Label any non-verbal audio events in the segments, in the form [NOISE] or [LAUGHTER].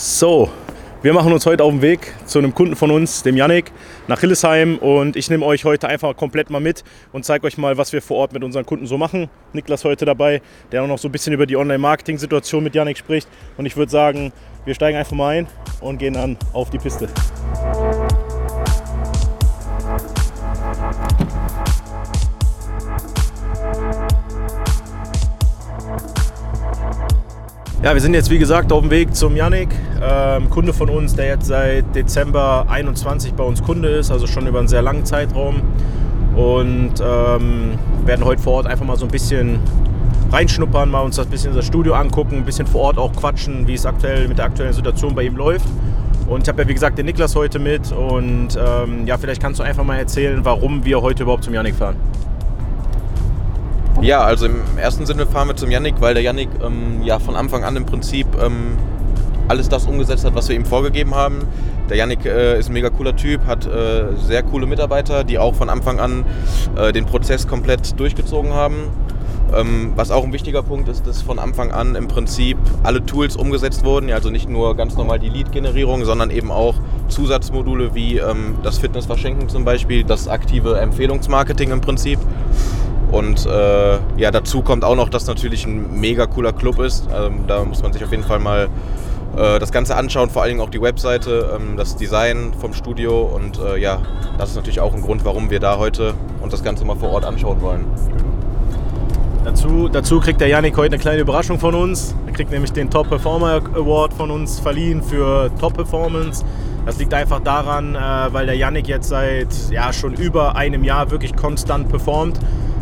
So, wir machen uns heute auf den Weg zu einem Kunden von uns, dem Yannick, nach Hillesheim und ich nehme euch heute einfach komplett mal mit und zeige euch mal, was wir vor Ort mit unseren Kunden so machen. Niklas heute dabei, der auch noch so ein bisschen über die Online-Marketing-Situation mit Yannick spricht und ich würde sagen, wir steigen einfach mal ein und gehen dann auf die Piste. Ja, wir sind jetzt wie gesagt auf dem Weg zum Yannick, ähm, Kunde von uns, der jetzt seit Dezember 21 bei uns Kunde ist, also schon über einen sehr langen Zeitraum. Und ähm, werden heute vor Ort einfach mal so ein bisschen reinschnuppern, mal uns das bisschen das Studio angucken, ein bisschen vor Ort auch quatschen, wie es aktuell mit der aktuellen Situation bei ihm läuft. Und ich habe ja wie gesagt den Niklas heute mit und ähm, ja, vielleicht kannst du einfach mal erzählen, warum wir heute überhaupt zum Yannick fahren. Ja, also im ersten Sinne fahren wir zum Yannick, weil der Yannick ähm, ja von Anfang an im Prinzip ähm, alles das umgesetzt hat, was wir ihm vorgegeben haben. Der Yannick äh, ist ein mega cooler Typ, hat äh, sehr coole Mitarbeiter, die auch von Anfang an äh, den Prozess komplett durchgezogen haben. Ähm, was auch ein wichtiger Punkt ist, dass von Anfang an im Prinzip alle Tools umgesetzt wurden. Also nicht nur ganz normal die Lead-Generierung, sondern eben auch Zusatzmodule wie ähm, das Fitnessverschenken zum Beispiel, das aktive Empfehlungsmarketing im Prinzip. Und äh, ja, dazu kommt auch noch, dass natürlich ein mega cooler Club ist. Ähm, da muss man sich auf jeden Fall mal äh, das Ganze anschauen, vor allen Dingen auch die Webseite, ähm, das Design vom Studio. Und äh, ja, das ist natürlich auch ein Grund, warum wir da heute uns das Ganze mal vor Ort anschauen wollen. Dazu, dazu kriegt der Yannick heute eine kleine Überraschung von uns. Er kriegt nämlich den Top Performer Award von uns verliehen für Top Performance. Das liegt einfach daran, äh, weil der Yannick jetzt seit ja, schon über einem Jahr wirklich konstant performt.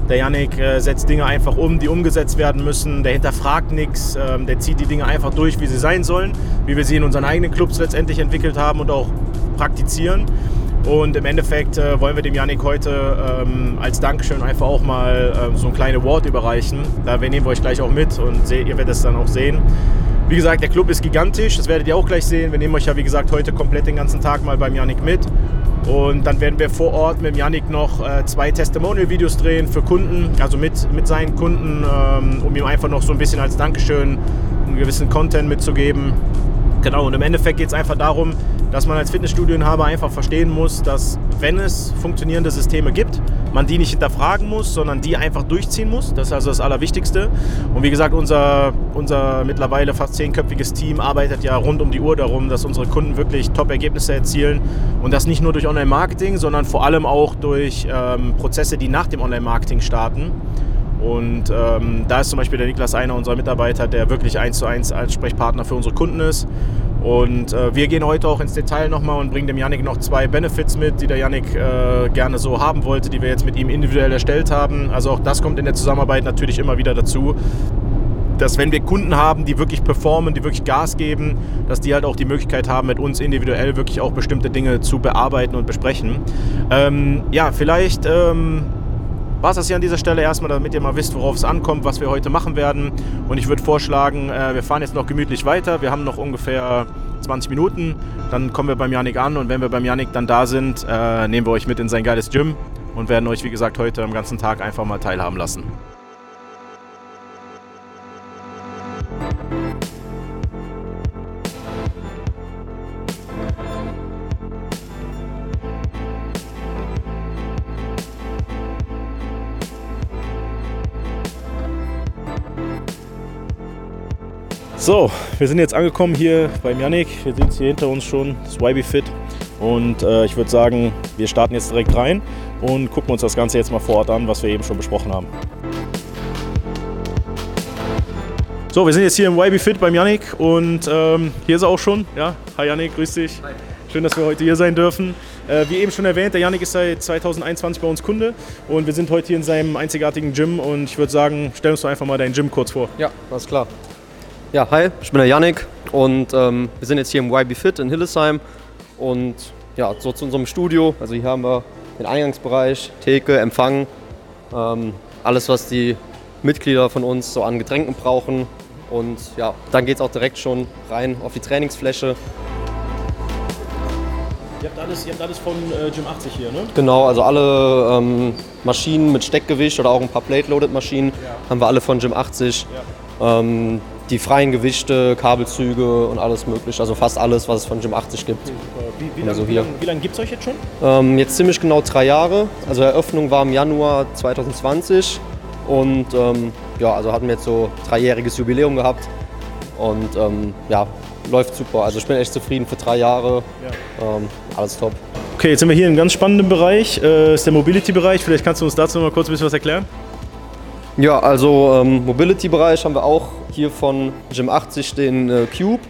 Der Yannick äh, setzt Dinge einfach um, die umgesetzt werden müssen. Der hinterfragt nichts. Ähm, der zieht die Dinge einfach durch, wie sie sein sollen, wie wir sie in unseren eigenen Clubs letztendlich entwickelt haben und auch praktizieren. Und im Endeffekt äh, wollen wir dem Yannick heute ähm, als Dankeschön einfach auch mal äh, so ein kleines Award überreichen. Da nehmen wir euch gleich auch mit und ihr werdet es dann auch sehen. Wie gesagt, der Club ist gigantisch, das werdet ihr auch gleich sehen. Wir nehmen euch ja, wie gesagt, heute komplett den ganzen Tag mal beim Yannick mit. Und dann werden wir vor Ort mit Yannick noch äh, zwei Testimonial-Videos drehen für Kunden, also mit, mit seinen Kunden, ähm, um ihm einfach noch so ein bisschen als Dankeschön einen gewissen Content mitzugeben. Genau, und im Endeffekt geht es einfach darum, dass man als Fitnessstudioinhaber einfach verstehen muss, dass wenn es funktionierende Systeme gibt, man die nicht hinterfragen muss, sondern die einfach durchziehen muss. Das ist also das Allerwichtigste. Und wie gesagt, unser, unser mittlerweile fast zehnköpfiges Team arbeitet ja rund um die Uhr darum, dass unsere Kunden wirklich Top-Ergebnisse erzielen. Und das nicht nur durch Online-Marketing, sondern vor allem auch durch ähm, Prozesse, die nach dem Online-Marketing starten. Und ähm, da ist zum Beispiel der Niklas einer unserer Mitarbeiter, der wirklich eins zu eins als Sprechpartner für unsere Kunden ist. Und äh, wir gehen heute auch ins Detail nochmal und bringen dem Yannick noch zwei Benefits mit, die der Yannick äh, gerne so haben wollte, die wir jetzt mit ihm individuell erstellt haben. Also auch das kommt in der Zusammenarbeit natürlich immer wieder dazu, dass wenn wir Kunden haben, die wirklich performen, die wirklich Gas geben, dass die halt auch die Möglichkeit haben, mit uns individuell wirklich auch bestimmte Dinge zu bearbeiten und besprechen. Ähm, ja, vielleicht ähm, war es das hier an dieser Stelle erstmal, damit ihr mal wisst, worauf es ankommt, was wir heute machen werden. Und ich würde vorschlagen, äh, wir fahren jetzt noch gemütlich weiter. Wir haben noch ungefähr 20 Minuten. Dann kommen wir beim Janik an und wenn wir beim Janik dann da sind, äh, nehmen wir euch mit in sein geiles Gym und werden euch, wie gesagt, heute am ganzen Tag einfach mal teilhaben lassen. So, wir sind jetzt angekommen hier beim Yannick. Wir sehen es hier hinter uns schon, das YB Fit. Und äh, ich würde sagen, wir starten jetzt direkt rein und gucken uns das Ganze jetzt mal vor Ort an, was wir eben schon besprochen haben. So, wir sind jetzt hier im YB Fit beim Yannick und ähm, hier ist er auch schon. Ja, hi Yannick, grüß dich. Hi. Schön, dass wir heute hier sein dürfen. Äh, wie eben schon erwähnt, der Yannick ist seit 2021 bei uns Kunde und wir sind heute hier in seinem einzigartigen Gym und ich würde sagen, stell uns doch einfach mal dein Gym kurz vor. Ja, alles klar. Ja, hi, ich bin der Yannick und ähm, wir sind jetzt hier im YB Fit in Hillesheim und ja, so zu unserem Studio. Also hier haben wir den Eingangsbereich, Theke, Empfang, ähm, alles was die Mitglieder von uns so an Getränken brauchen. Und ja, dann geht es auch direkt schon rein auf die Trainingsfläche. Ihr habt alles, ihr habt alles von äh, Gym 80 hier, ne? Genau, also alle ähm, Maschinen mit Steckgewicht oder auch ein paar Plate-Loaded-Maschinen ja. haben wir alle von Gym 80. Ja. Ähm, die freien Gewichte, Kabelzüge und alles mögliche. Also fast alles, was es von Gym 80 gibt. Wie, wie Also lange hier. lang, wie lang gibt es euch jetzt schon? Ähm, jetzt ziemlich genau drei Jahre. Also Eröffnung war im Januar 2020 und ähm, ja, also hatten wir jetzt so dreijähriges Jubiläum gehabt und ähm, ja, läuft super. Also ich bin echt zufrieden für drei Jahre. Ähm, alles top. Okay, jetzt sind wir hier in einem ganz spannenden Bereich, äh, ist der Mobility-Bereich. Vielleicht kannst du uns dazu noch mal kurz ein bisschen was erklären? Ja, also ähm, Mobility-Bereich haben wir auch hier von Gym 80 den äh, Cube.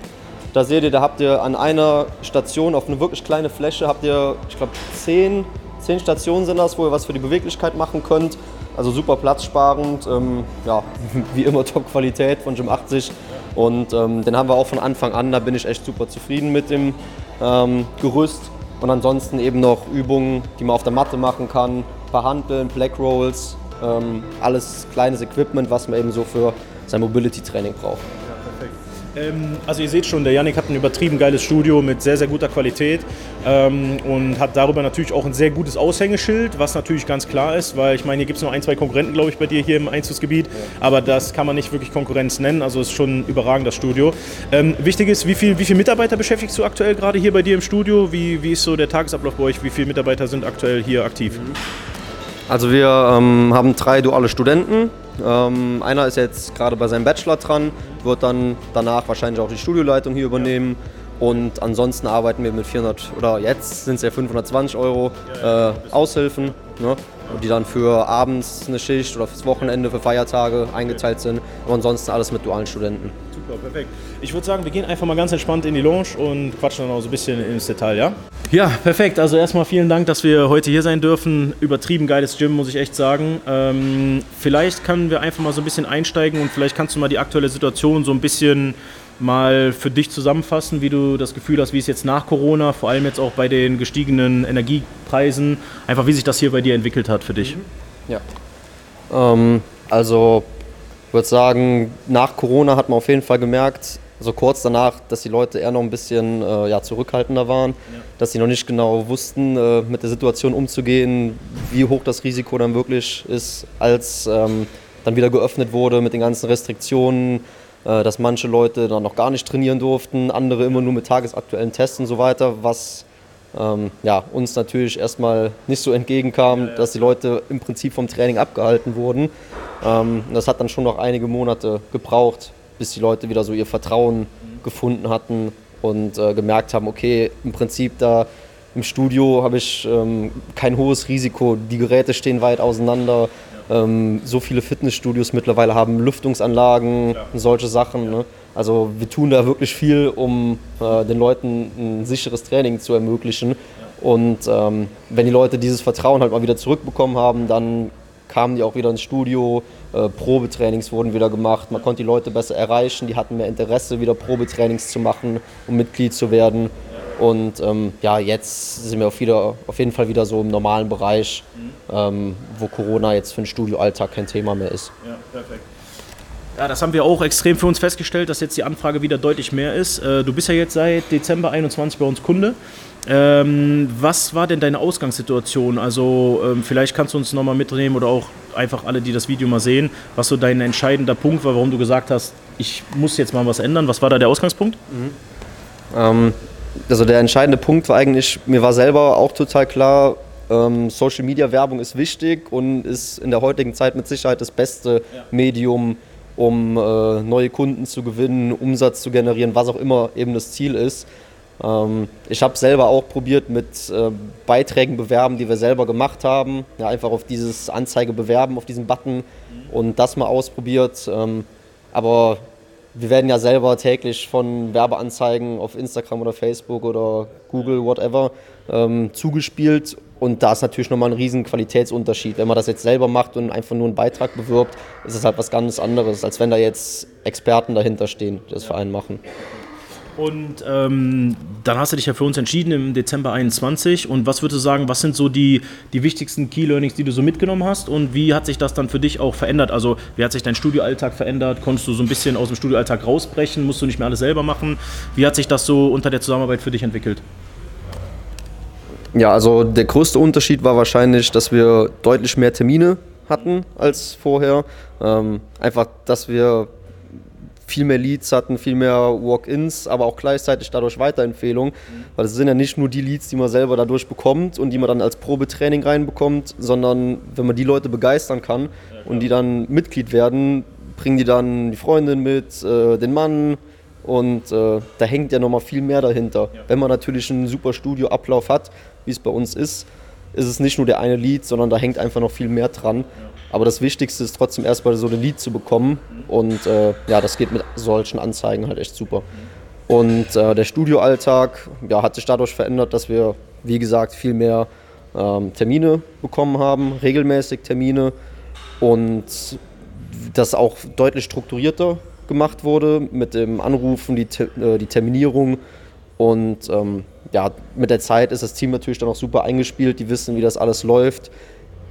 Da seht ihr, da habt ihr an einer Station auf eine wirklich kleine Fläche, habt ihr, ich glaube, zehn, zehn Stationen sind das, wo ihr was für die Beweglichkeit machen könnt. Also super platzsparend, ähm, ja, [LAUGHS] wie immer Top-Qualität von Gym 80. Und ähm, den haben wir auch von Anfang an, da bin ich echt super zufrieden mit dem ähm, Gerüst. Und ansonsten eben noch Übungen, die man auf der Matte machen kann, ein paar Hanteln, Black Rolls, ähm, alles kleines Equipment, was man eben so für sein Mobility-Training braucht. Ähm, also ihr seht schon, der Yannick hat ein übertrieben geiles Studio mit sehr, sehr guter Qualität ähm, und hat darüber natürlich auch ein sehr gutes Aushängeschild, was natürlich ganz klar ist, weil ich meine, hier gibt es noch ein, zwei Konkurrenten, glaube ich, bei dir hier im Einzugsgebiet, aber das kann man nicht wirklich Konkurrenz nennen, also ist schon überragend das Studio. Ähm, wichtig ist, wie viele wie viel Mitarbeiter beschäftigst du aktuell gerade hier bei dir im Studio? Wie, wie ist so der Tagesablauf bei euch? Wie viele Mitarbeiter sind aktuell hier aktiv? Also wir ähm, haben drei duale Studenten. Ähm, einer ist jetzt gerade bei seinem Bachelor dran, wird dann danach wahrscheinlich auch die Studioleitung hier übernehmen. Und ansonsten arbeiten wir mit 400 oder jetzt sind es ja 520 Euro äh, Aushilfen, ne, die dann für abends eine Schicht oder fürs Wochenende, für Feiertage eingeteilt sind. Aber ansonsten alles mit dualen Studenten. Super, perfekt. Ich würde sagen, wir gehen einfach mal ganz entspannt in die Lounge und quatschen dann auch so ein bisschen ins Detail, ja? Ja, perfekt. Also erstmal vielen Dank, dass wir heute hier sein dürfen. Übertrieben geiles Gym, muss ich echt sagen. Ähm, vielleicht können wir einfach mal so ein bisschen einsteigen und vielleicht kannst du mal die aktuelle Situation so ein bisschen mal für dich zusammenfassen, wie du das Gefühl hast, wie es jetzt nach Corona, vor allem jetzt auch bei den gestiegenen Energiepreisen, einfach wie sich das hier bei dir entwickelt hat für dich. Ja. Ähm, also ich würde sagen, nach Corona hat man auf jeden Fall gemerkt, also kurz danach, dass die Leute eher noch ein bisschen äh, ja, zurückhaltender waren, dass sie noch nicht genau wussten, äh, mit der Situation umzugehen, wie hoch das Risiko dann wirklich ist, als ähm, dann wieder geöffnet wurde mit den ganzen Restriktionen, dass manche Leute dann noch gar nicht trainieren durften, andere immer nur mit tagesaktuellen Tests und so weiter, was ähm, ja, uns natürlich erstmal nicht so entgegenkam, dass die Leute im Prinzip vom Training abgehalten wurden. Ähm, das hat dann schon noch einige Monate gebraucht, bis die Leute wieder so ihr Vertrauen gefunden hatten und äh, gemerkt haben, okay, im Prinzip da im Studio habe ich ähm, kein hohes Risiko, die Geräte stehen weit auseinander. Ähm, so viele Fitnessstudios mittlerweile haben Lüftungsanlagen und solche Sachen. Ne? Also wir tun da wirklich viel, um äh, den Leuten ein sicheres Training zu ermöglichen. Und ähm, wenn die Leute dieses Vertrauen halt mal wieder zurückbekommen haben, dann kamen die auch wieder ins Studio, äh, Probetrainings wurden wieder gemacht, man konnte die Leute besser erreichen, die hatten mehr Interesse, wieder Probetrainings zu machen, um Mitglied zu werden. Und ähm, ja, jetzt sind wir auf, wieder, auf jeden Fall wieder so im normalen Bereich, ähm, wo Corona jetzt für den Studioalltag kein Thema mehr ist. Ja, perfekt. Ja, das haben wir auch extrem für uns festgestellt, dass jetzt die Anfrage wieder deutlich mehr ist. Äh, Du bist ja jetzt seit Dezember 21 bei uns Kunde. Ähm, was war denn deine Ausgangssituation? Also ähm, vielleicht kannst du uns nochmal mitnehmen oder auch einfach alle, die das Video mal sehen, was so dein entscheidender Punkt war, warum du gesagt hast, ich muss jetzt mal was ändern. Was war da der Ausgangspunkt? Ähm, also der entscheidende Punkt war eigentlich, mir war selber auch total klar, ähm, Social Media Werbung ist wichtig und ist in der heutigen Zeit mit Sicherheit das beste Medium, um äh, neue Kunden zu gewinnen, Umsatz zu generieren, was auch immer eben das Ziel ist. Ähm, ich habe selber auch probiert mit äh, Beiträgen bewerben, die wir selber gemacht haben, ja, einfach auf dieses Anzeige bewerben, auf diesen Button und das mal ausprobiert. Ähm, aber wir werden ja selber täglich von Werbeanzeigen auf Instagram oder Facebook oder Google, whatever, ähm, zugespielt. Und da ist natürlich nochmal ein riesen Qualitätsunterschied. Wenn man das jetzt selber macht und einfach nur einen Beitrag bewirbt, ist es halt was ganz anderes, als wenn da jetzt Experten dahinter stehen, die das für einen machen. Und ähm, dann hast du dich ja für uns entschieden im Dezember 21. Und was würdest du sagen, was sind so die, die wichtigsten Key Learnings, die du so mitgenommen hast? Und wie hat sich das dann für dich auch verändert? Also, wie hat sich dein Studioalltag verändert? Konntest du so ein bisschen aus dem Studioalltag rausbrechen? Musst du nicht mehr alles selber machen? Wie hat sich das so unter der Zusammenarbeit für dich entwickelt? Ja, also der größte Unterschied war wahrscheinlich, dass wir deutlich mehr Termine hatten als vorher. Ähm, einfach, dass wir viel mehr Leads hatten, viel mehr Walk-ins, aber auch gleichzeitig dadurch Weiterempfehlungen. Weil es sind ja nicht nur die Leads, die man selber dadurch bekommt und die man dann als Probetraining reinbekommt, sondern wenn man die Leute begeistern kann und die dann Mitglied werden, bringen die dann die Freundin mit, äh, den Mann und äh, da hängt ja nochmal viel mehr dahinter. Wenn man natürlich einen super Studioablauf hat, wie es bei uns ist, ist es nicht nur der eine Lied, sondern da hängt einfach noch viel mehr dran. Aber das Wichtigste ist trotzdem erstmal so ein Lied zu bekommen. Und äh, ja, das geht mit solchen Anzeigen halt echt super. Und äh, der Studioalltag ja, hat sich dadurch verändert, dass wir, wie gesagt, viel mehr ähm, Termine bekommen haben, regelmäßig Termine und das auch deutlich strukturierter gemacht wurde mit dem Anrufen, die, äh, die Terminierung und ähm, ja, mit der Zeit ist das Team natürlich dann auch super eingespielt, die wissen, wie das alles läuft.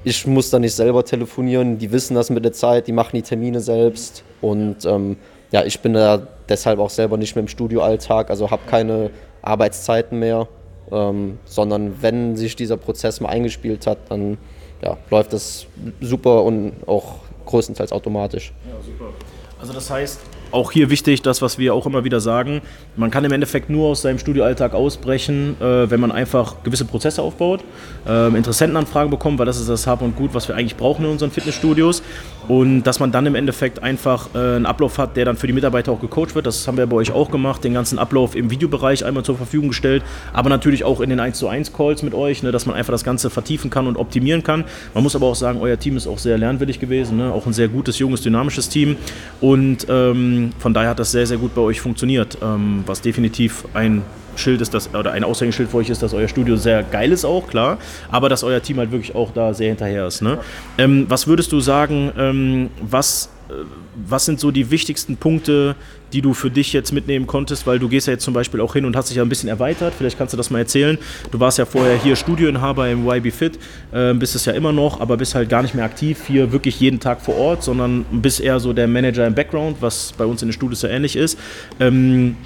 Ich muss da nicht selber telefonieren, die wissen das mit der Zeit, die machen die Termine selbst. Und ähm, ja, ich bin da deshalb auch selber nicht mehr im Studioalltag, also habe keine Arbeitszeiten mehr, ähm, sondern wenn sich dieser Prozess mal eingespielt hat, dann ja, läuft das super und auch größtenteils automatisch. Ja, super. Also das heißt, auch hier wichtig, das, was wir auch immer wieder sagen, man kann im Endeffekt nur aus seinem Studioalltag ausbrechen, äh, wenn man einfach gewisse Prozesse aufbaut, äh, Interessentenanfragen bekommt, weil das ist das Hab und Gut, was wir eigentlich brauchen in unseren Fitnessstudios. Und dass man dann im Endeffekt einfach äh, einen Ablauf hat, der dann für die Mitarbeiter auch gecoacht wird. Das haben wir bei euch auch gemacht, den ganzen Ablauf im Videobereich einmal zur Verfügung gestellt, aber natürlich auch in den 1 zu 1 Calls mit euch, ne, dass man einfach das Ganze vertiefen kann und optimieren kann. Man muss aber auch sagen, euer Team ist auch sehr lernwillig gewesen, ne? auch ein sehr gutes, junges, dynamisches Team. Und ähm, von daher hat das sehr, sehr gut bei euch funktioniert, ähm, was definitiv ein Schild ist, das, oder ein Aushängeschild für euch ist, dass euer Studio sehr geil ist auch, klar, aber dass euer Team halt wirklich auch da sehr hinterher ist. Ne? Ähm, was würdest du sagen, ähm, was, äh, was sind so die wichtigsten Punkte, die du für dich jetzt mitnehmen konntest, weil du gehst ja jetzt zum Beispiel auch hin und hast dich ja ein bisschen erweitert, vielleicht kannst du das mal erzählen. Du warst ja vorher hier Studioinhaber im YB Fit, äh, bist es ja immer noch, aber bist halt gar nicht mehr aktiv hier wirklich jeden Tag vor Ort, sondern bist eher so der Manager im Background, was bei uns in den Studios ja ähnlich ist. Ähm,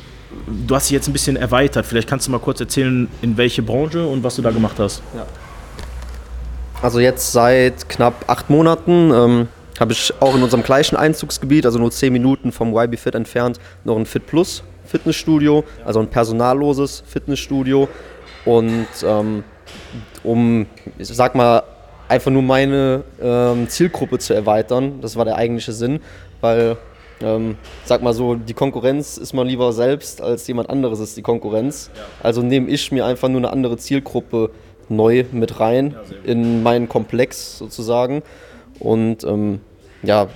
du hast dich jetzt ein bisschen erweitert. Vielleicht kannst du mal kurz erzählen, in welche Branche und was du da gemacht hast. Ja. Also jetzt seit knapp acht Monaten ähm, habe ich auch in unserem gleichen Einzugsgebiet, also nur zehn Minuten vom YB Fit entfernt, noch ein Fit Plus Fitnessstudio, also ein personalloses Fitnessstudio. Und ähm, um, ich sag mal, einfach nur meine ähm, Zielgruppe zu erweitern, das war der eigentliche Sinn, weil ähm, sag mal so, die Konkurrenz ist man lieber selbst als jemand anderes ist die Konkurrenz. Ja. Also nehme ich mir einfach nur eine andere Zielgruppe neu mit rein ja, in meinen Komplex sozusagen. Und ähm, ja,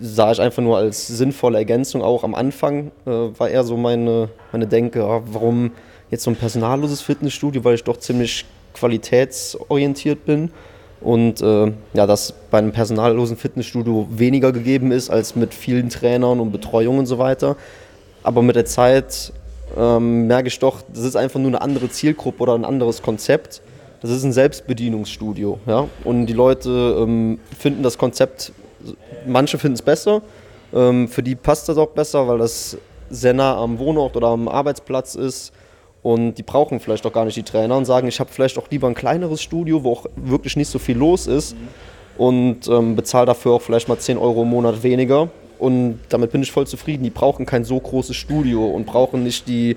sah ich einfach nur als sinnvolle Ergänzung auch am Anfang, äh, war eher so meine, meine Denke, ja, warum jetzt so ein personalloses Fitnessstudio, weil ich doch ziemlich qualitätsorientiert bin und äh, ja, dass bei einem personallosen Fitnessstudio weniger gegeben ist als mit vielen Trainern und Betreuung und so weiter. Aber mit der Zeit ähm, merke ich doch, das ist einfach nur eine andere Zielgruppe oder ein anderes Konzept. Das ist ein Selbstbedienungsstudio. Ja? Und die Leute ähm, finden das Konzept, manche finden es besser, ähm, für die passt das auch besser, weil das sehr nah am Wohnort oder am Arbeitsplatz ist und die brauchen vielleicht auch gar nicht die Trainer und sagen, ich habe vielleicht auch lieber ein kleineres Studio, wo auch wirklich nicht so viel los ist mhm. und ähm, bezahle dafür auch vielleicht mal 10 Euro im Monat weniger. Und damit bin ich voll zufrieden. Die brauchen kein so großes Studio und brauchen nicht die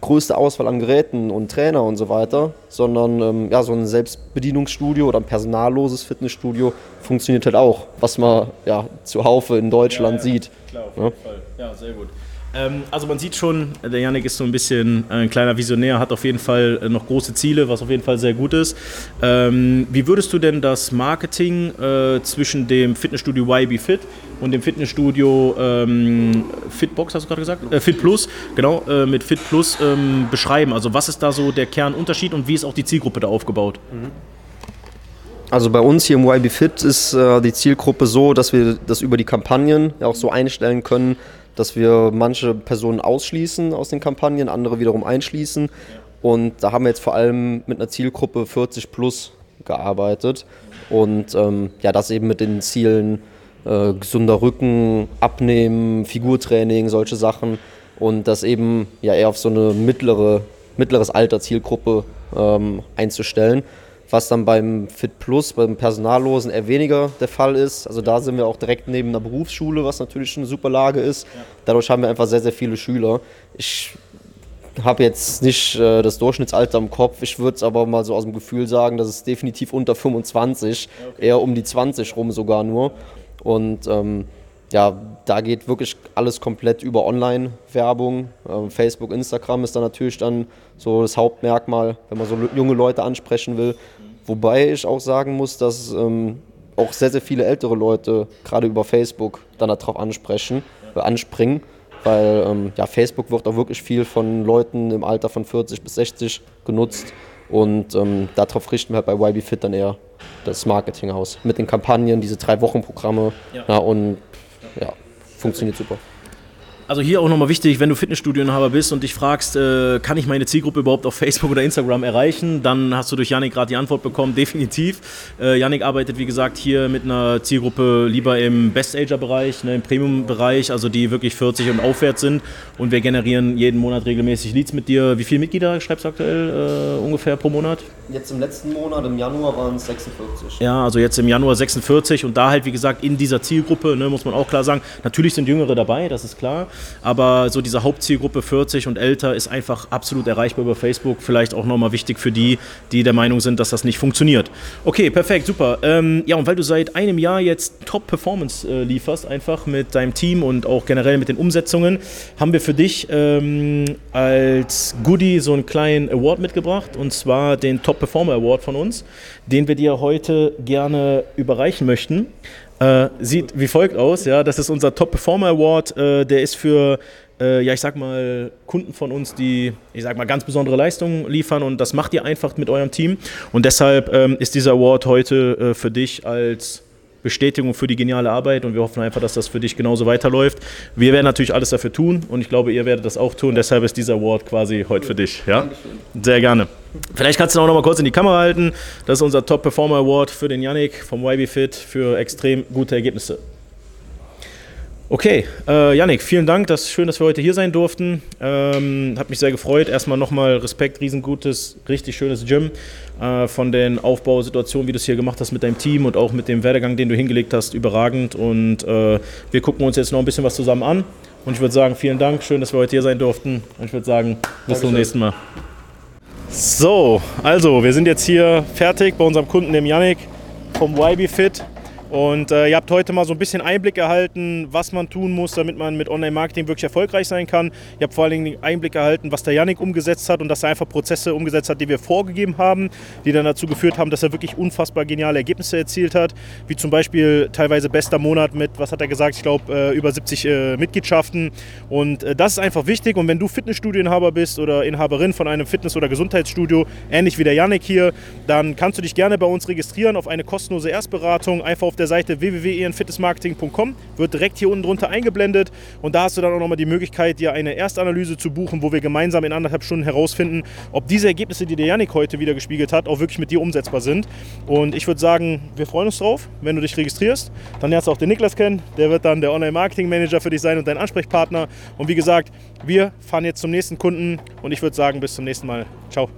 größte Auswahl an Geräten und Trainer und so weiter, sondern ähm, ja, so ein Selbstbedienungsstudio oder ein personalloses Fitnessstudio funktioniert halt auch, was man ja zuhaufe in Deutschland ja, ja. sieht. Klar, auf jeden ja. Fall. Ja, sehr gut. Ähm, also man sieht schon, der Yannick ist so ein bisschen ein kleiner Visionär, hat auf jeden Fall noch große Ziele, was auf jeden Fall sehr gut ist. Ähm, wie würdest du denn das Marketing äh, zwischen dem Fitnessstudio YB Fit und dem Fitnessstudio ähm, Fitbox, hast du gerade gesagt? Äh, Fit Plus, genau, äh, mit Fit Plus ähm, beschreiben? Also was ist da so der Kernunterschied und wie ist auch die Zielgruppe da aufgebaut? Mhm. Also bei uns hier im YB Fit ist äh, die Zielgruppe so, dass wir das über die Kampagnen auch so einstellen können, dass wir manche Personen ausschließen aus den Kampagnen, andere wiederum einschließen. Und da haben wir jetzt vor allem mit einer Zielgruppe 40 plus gearbeitet. Und ähm, ja, das eben mit den Zielen äh, gesunder Rücken, Abnehmen, Figurtraining, solche Sachen. Und das eben ja eher auf so eine mittlere, mittleres Alter Zielgruppe ähm, einzustellen. Was dann beim Fit Plus, beim Personallosen eher weniger der Fall ist. Also da sind wir auch direkt neben einer Berufsschule, was natürlich eine super Lage ist. Dadurch haben wir einfach sehr, sehr viele Schüler. Ich habe jetzt nicht äh, das Durchschnittsalter im Kopf. Ich würde es aber mal so aus dem Gefühl sagen, dass es definitiv unter 25, eher um die 20 rum sogar nur. Und ähm, ja, da geht wirklich alles komplett über Online-Werbung. Ähm, Facebook, Instagram ist da natürlich dann so das Hauptmerkmal, wenn man so junge Leute ansprechen will. Wobei ich auch sagen muss, dass ähm, auch sehr, sehr viele ältere Leute gerade über Facebook dann darauf ansprechen, äh, anspringen weil ähm, ja, Facebook wird auch wirklich viel von Leuten im Alter von 40 bis 60 genutzt und ähm, darauf richten wir halt bei YB Fit dann eher das Marketing aus. Mit den Kampagnen, diese drei Wochen Programme ja. ja und ja, funktioniert super. Also hier auch nochmal wichtig, wenn du Fitnessstudioinhaber bist und dich fragst, äh, kann ich meine Zielgruppe überhaupt auf Facebook oder Instagram erreichen, dann hast du durch Yannick gerade die Antwort bekommen, definitiv. Äh, Yannick arbeitet, wie gesagt, hier mit einer Zielgruppe lieber im Best-Ager-Bereich, ne, im Premium-Bereich, also die wirklich 40 und aufwärts sind. Und wir generieren jeden Monat regelmäßig Leads mit dir. Wie viele Mitglieder schreibst du aktuell äh, ungefähr pro Monat? Jetzt im letzten Monat, im Januar waren es 46. Ja, also jetzt im Januar 46 und da halt, wie gesagt, in dieser Zielgruppe, ne, muss man auch klar sagen, natürlich sind Jüngere dabei, das ist klar. Aber so diese Hauptzielgruppe 40 und älter ist einfach absolut erreichbar über Facebook. Vielleicht auch nochmal wichtig für die, die der Meinung sind, dass das nicht funktioniert. Okay, perfekt, super. Ähm, ja, und weil du seit einem Jahr jetzt Top-Performance äh, lieferst, einfach mit deinem Team und auch generell mit den Umsetzungen, haben wir für dich ähm, als Goodie so einen kleinen Award mitgebracht und zwar den Top Performer Award von uns, den wir dir heute gerne überreichen möchten. Äh, sieht wie folgt aus, ja, das ist unser Top Performer Award, äh, der ist für äh, ja, ich sag mal, Kunden von uns, die, ich sag mal, ganz besondere Leistungen liefern. Und das macht ihr einfach mit eurem Team. Und deshalb ähm, ist dieser Award heute äh, für dich als Bestätigung für die geniale Arbeit und wir hoffen einfach, dass das für dich genauso weiterläuft. Wir werden natürlich alles dafür tun und ich glaube, ihr werdet das auch tun. Deshalb ist dieser Award quasi heute für dich. Ja? Sehr gerne. Vielleicht kannst du auch noch mal kurz in die Kamera halten. Das ist unser Top Performer Award für den Yannick vom YB Fit für extrem gute Ergebnisse. Okay, äh, Yannick, vielen Dank. Das ist schön, dass wir heute hier sein durften. Ähm, hat mich sehr gefreut. Erstmal nochmal Respekt, riesengutes, richtig schönes Gym. Äh, von den Aufbausituationen, wie du es hier gemacht hast mit deinem Team und auch mit dem Werdegang, den du hingelegt hast, überragend. Und äh, wir gucken uns jetzt noch ein bisschen was zusammen an. Und ich würde sagen, vielen Dank. Schön, dass wir heute hier sein durften. Und ich würde sagen, bis Dankeschön. zum nächsten Mal. So, also, wir sind jetzt hier fertig bei unserem Kunden, dem Yannick vom YB Fit. Und äh, ihr habt heute mal so ein bisschen Einblick erhalten, was man tun muss, damit man mit Online-Marketing wirklich erfolgreich sein kann. Ihr habt vor allen Dingen Einblick erhalten, was der Yannick umgesetzt hat und dass er einfach Prozesse umgesetzt hat, die wir vorgegeben haben, die dann dazu geführt haben, dass er wirklich unfassbar geniale Ergebnisse erzielt hat. Wie zum Beispiel teilweise bester Monat mit, was hat er gesagt, ich glaube, äh, über 70 äh, Mitgliedschaften. Und äh, das ist einfach wichtig. Und wenn du Fitnessstudioinhaber bist oder Inhaberin von einem Fitness- oder Gesundheitsstudio, ähnlich wie der Yannick hier, dann kannst du dich gerne bei uns registrieren auf eine kostenlose Erstberatung. Einfach auf der Seite www.fitnessmarketing.com, wird direkt hier unten drunter eingeblendet und da hast du dann auch nochmal die Möglichkeit, dir eine Erstanalyse zu buchen, wo wir gemeinsam in anderthalb Stunden herausfinden, ob diese Ergebnisse, die der Janik heute wieder gespiegelt hat, auch wirklich mit dir umsetzbar sind. Und ich würde sagen, wir freuen uns drauf, wenn du dich registrierst. Dann lernst du auch den Niklas kennen, der wird dann der Online-Marketing-Manager für dich sein und dein Ansprechpartner. Und wie gesagt, wir fahren jetzt zum nächsten Kunden und ich würde sagen, bis zum nächsten Mal. Ciao.